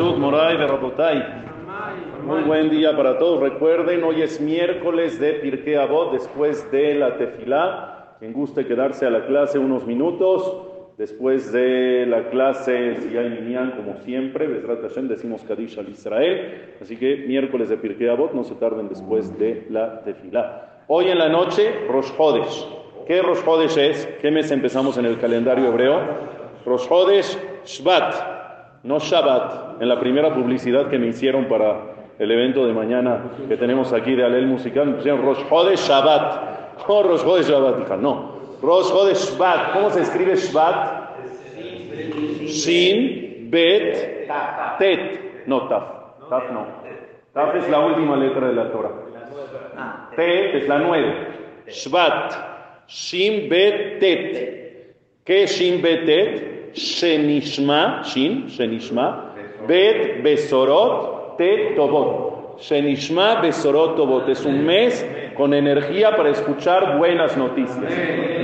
Bereshut Moray de Rabotay. Muy buen día para todos. Recuerden, hoy es miércoles de Pirkei Avot, después de la tefilá. Quien guste quedarse a la clase unos minutos. Después de la clase, si hay minyan, como siempre, Besrat Hashem, decimos Kadish al Israel. Así que miércoles de Pirkei Avot, no se tarden después de la tefilá. Hoy en la noche, Rosh Hodesh. ¿Qué Rosh Hodesh es? ¿Qué mes empezamos en el calendario hebreo? Rosh Hodesh Shvat, no Shabbat. En la primera publicidad que me hicieron para el evento de mañana que tenemos aquí de Alel Musical, me pusieron Rosh Shabbat. Oh, Rosh Hodesh Shabbat, hija, no. Rosh Hodesh Shvat. ¿Cómo se escribe Shvat? Shin, Bet, Tet. No, Taf. Taf no. Taf es la última letra de la Torah. Tet es la nueve. Shvat. Shin, Bet, Tet. ¿Qué es Shin, Bet, Tet? Shenishma, Shin, Shenishma. Bet, Besorot, Tet, Tobot. Shenishma, Besorot, Tobot. Es un mes con energía para escuchar buenas noticias.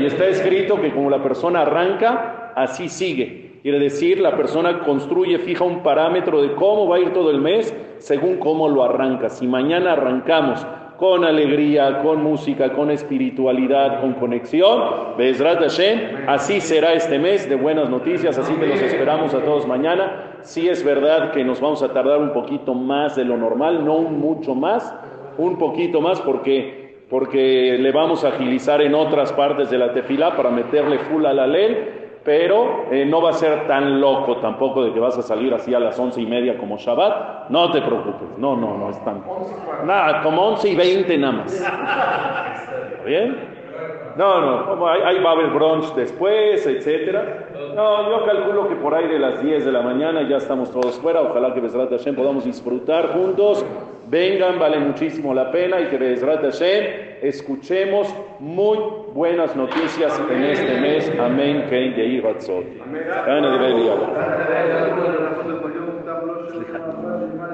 Y está escrito que como la persona arranca, así sigue. Quiere decir, la persona construye, fija un parámetro de cómo va a ir todo el mes según cómo lo arranca. Si mañana arrancamos con alegría, con música, con espiritualidad, con conexión, Bezrat Hashem, así será este mes de buenas noticias, así que los esperamos a todos mañana. Sí es verdad que nos vamos a tardar un poquito más de lo normal, no mucho más, un poquito más porque, porque le vamos a agilizar en otras partes de la tefilá para meterle full a la ley, pero eh, no va a ser tan loco tampoco de que vas a salir así a las once y media como Shabbat. No te preocupes, no, no, no es tan. Nada, como once y veinte nada más. ¿Está bien? No, no, ahí, ahí, va a haber brunch después, etcétera. No, yo calculo que por ahí de las 10 de la mañana ya estamos todos fuera. Ojalá que Besrat Hashem podamos disfrutar juntos. Vengan, vale muchísimo la pena y que Besrat Hashem escuchemos muy buenas noticias en este mes. Amén. Kein Yehi Ratzot.